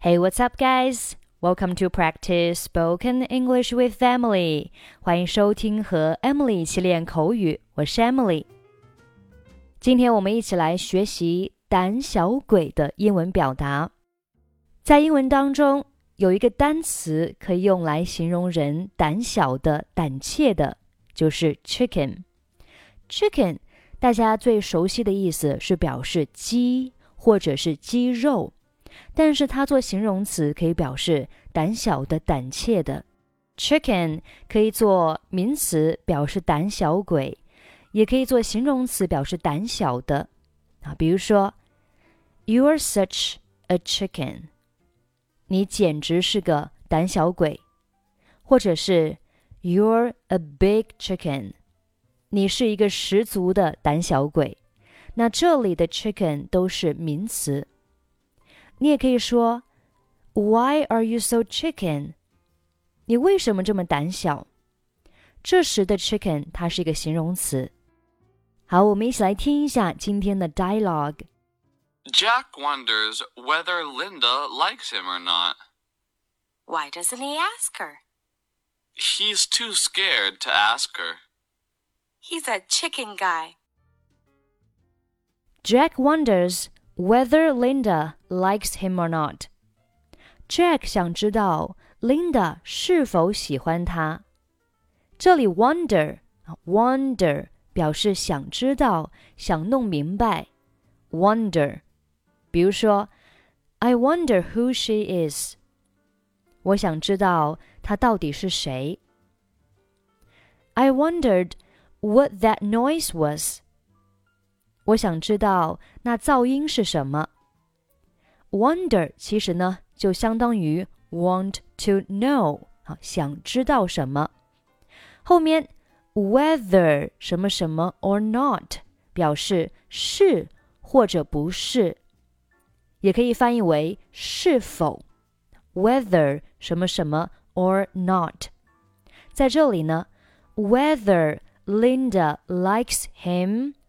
Hey, what's up, guys? Welcome to practice spoken English with Emily. 欢迎收听和 Emily 一起练口语，我是 Emily。今天我们一起来学习“胆小鬼”的英文表达。在英文当中，有一个单词可以用来形容人胆小的、胆怯的，就是 chicken。chicken 大家最熟悉的意思是表示鸡或者是鸡肉。但是它做形容词可以表示胆小的、胆怯的。Chicken 可以做名词表示胆小鬼，也可以做形容词表示胆小的。啊，比如说，You're such a chicken，你简直是个胆小鬼；或者是 You're a big chicken，你是一个十足的胆小鬼。那这里的 chicken 都是名词。你也可以说，Why are you so chicken？你为什么这么胆小？这时的 chicken 它是一个形容词。好，我们一起来听一下今天的 dialogue。Jack wonders whether Linda likes him or not. Why doesn't he ask her? He's too scared to ask her. He's a chicken guy. Jack wonders whether Linda likes him or not. Jack 想知道 Linda 是否喜欢他。这里 wonder wonder 表示想知道、想弄明白。wonder，比如说，I wonder who she is。我想知道她到底是谁。I wondered what that noise was。 我想知道那噪音是什么。Wonder 其实呢就相当于 want to know 啊，想知道什么。后面 whether 什么什么 or not 表示是或者不是，也可以翻译为是否。Whether 什么什么 or not，在这里呢，whether Linda likes him。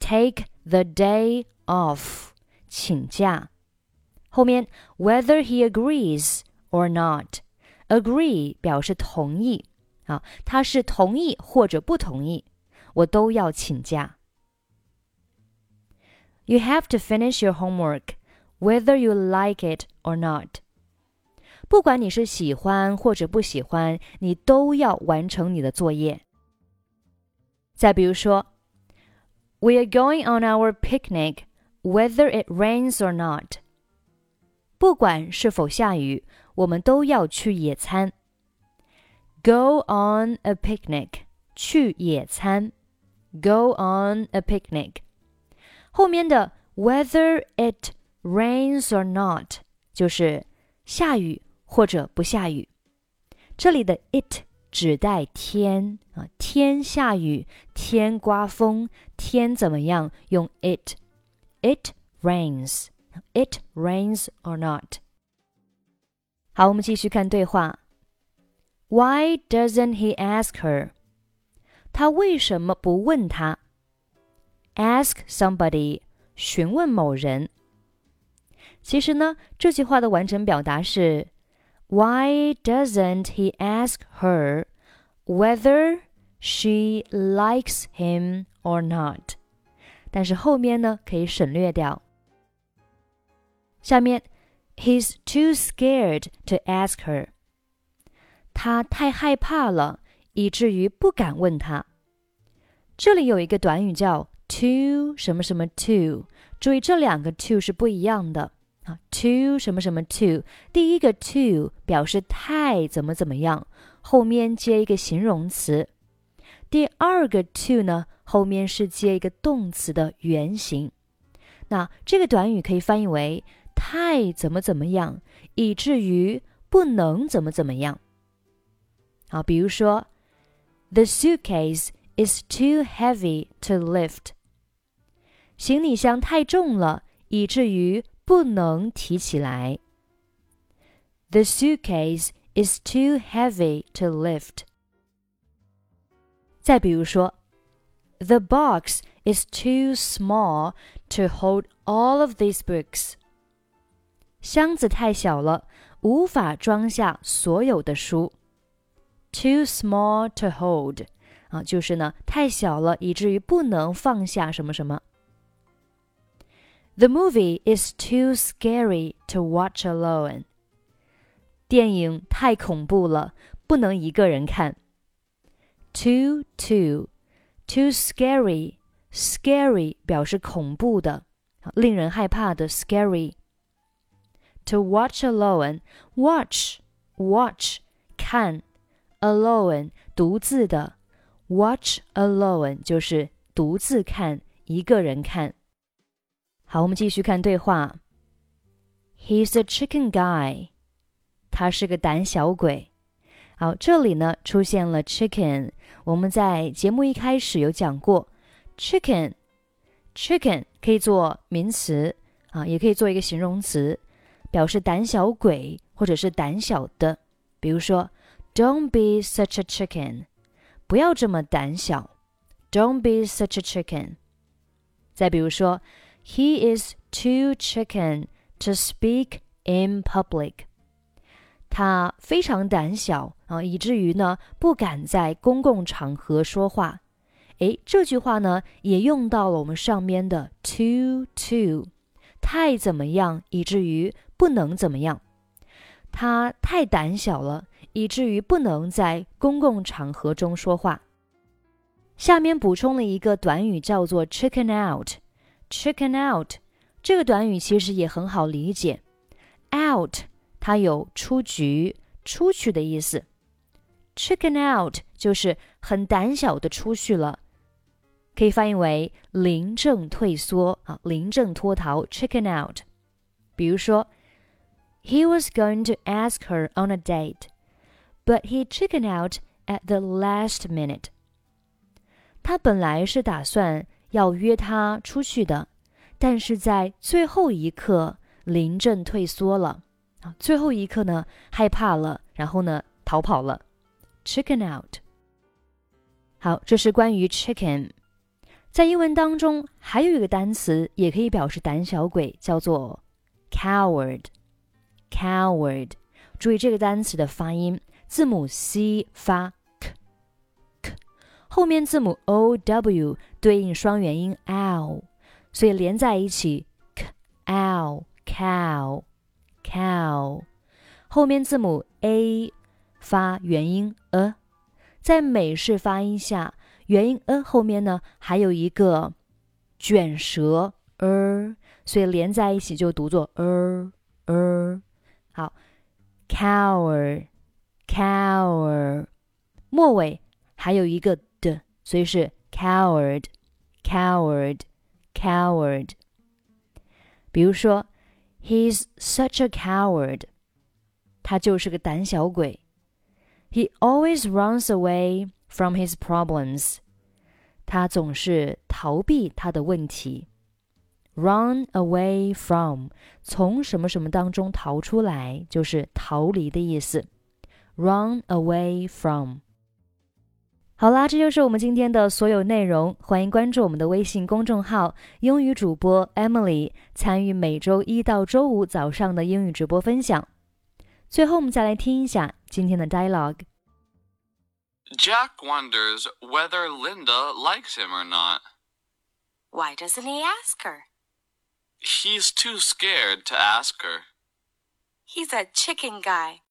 take the day off，请假。后面 whether he agrees or not，agree 表示同意啊，他是同意或者不同意，我都要请假。You have to finish your homework, whether you like it or not。不管你是喜欢或者不喜欢，你都要完成你的作业。再比如说。 We are going on our picnic, whether it rains or not. 不管是否下雨，我们都要去野餐。Go on a picnic，去野餐。Go on a picnic。后面的 whether it rains or not 就是下雨或者不下雨。这里的 it 指代天啊， 天下雨，天刮风，天怎么样？用 it。It rains. It rains or not. 好，我们继续看对话。Why doesn't he ask her？他为什么不问他？Ask somebody，询问某人。其实呢，这句话的完整表达是。Why doesn't he ask her whether she likes him or not？但是后面呢可以省略掉。下面，He's too scared to ask her。他太害怕了，以至于不敢问他。这里有一个短语叫 too 什么什么 too，注意这两个 too 是不一样的。啊，to 什么什么 to，第一个 to 表示太怎么怎么样，后面接一个形容词；第二个 to 呢，后面是接一个动词的原形。那这个短语可以翻译为太怎么怎么样，以至于不能怎么怎么样。好，比如说，The suitcase is too heavy to lift。行李箱太重了，以至于不能提起来。The suitcase is too heavy to lift。再比如说，The box is too small to hold all of these books。箱子太小了，无法装下所有的书。Too small to hold，啊，就是呢太小了，以至于不能放下什么什么。The movie is too scary to watch alone。电影太恐怖了，不能一个人看。Too too too scary scary 表示恐怖的，令人害怕的 scary。To watch alone watch watch 看 alone 独自的 watch alone 就是独自看，一个人看。好，我们继续看对话。He's a chicken guy。他是个胆小鬼。 好，这里呢出现了 chicken。我们在节目一开始有讲过，chicken，chicken 可以做名词啊，也可以做一个形容词，表示胆小鬼或者是胆小的。比如说，Don't be such a chicken，不要这么胆小。Don't be such a chicken。再比如说。He is too chicken to speak in public。他非常胆小啊，以至于呢不敢在公共场合说话。诶，这句话呢也用到了我们上面的 too too，太怎么样，以至于不能怎么样。他太胆小了，以至于不能在公共场合中说话。下面补充了一个短语，叫做 chicken out。Chicken out 这个短语其实也很好理解，out 它有出局、出去的意思。Chicken out 就是很胆小的出去了，可以翻译为临阵退缩啊，临阵脱逃。Chicken out。比如说，He was going to ask her on a date, but he chicken out at the last minute。他本来是打算。要约她出去的，但是在最后一刻临阵退缩了啊！最后一刻呢，害怕了，然后呢，逃跑了，chicken out。好，这是关于 chicken。在英文当中，还有一个单词也可以表示胆小鬼，叫做 coward。coward，注意这个单词的发音，字母 c 发 k，k。后面字母 o w 对应双元音 l，所以连在一起 k l cow cow。后面字母 a 发元音 a，在美式发音下，元音 a 后面呢还有一个卷舌 er，所以连在一起就读作 er er。好，cower cower，末尾还有一个的。所以是 coward, coward, coward。比如说，He's such a coward，他就是个胆小鬼。He always runs away from his problems，他总是逃避他的问题。Run away from，从什么什么当中逃出来，就是逃离的意思。Run away from。好啦，这就是我们今天的所有内容。欢迎关注我们的微信公众号“英语主播 Emily”，参与每周一到周五早上的英语直播分享。最后，我们再来听一下今天的 dialogue。Jack wonders whether Linda likes him or not. Why doesn't he ask her? He's too scared to ask her. He's a chicken guy.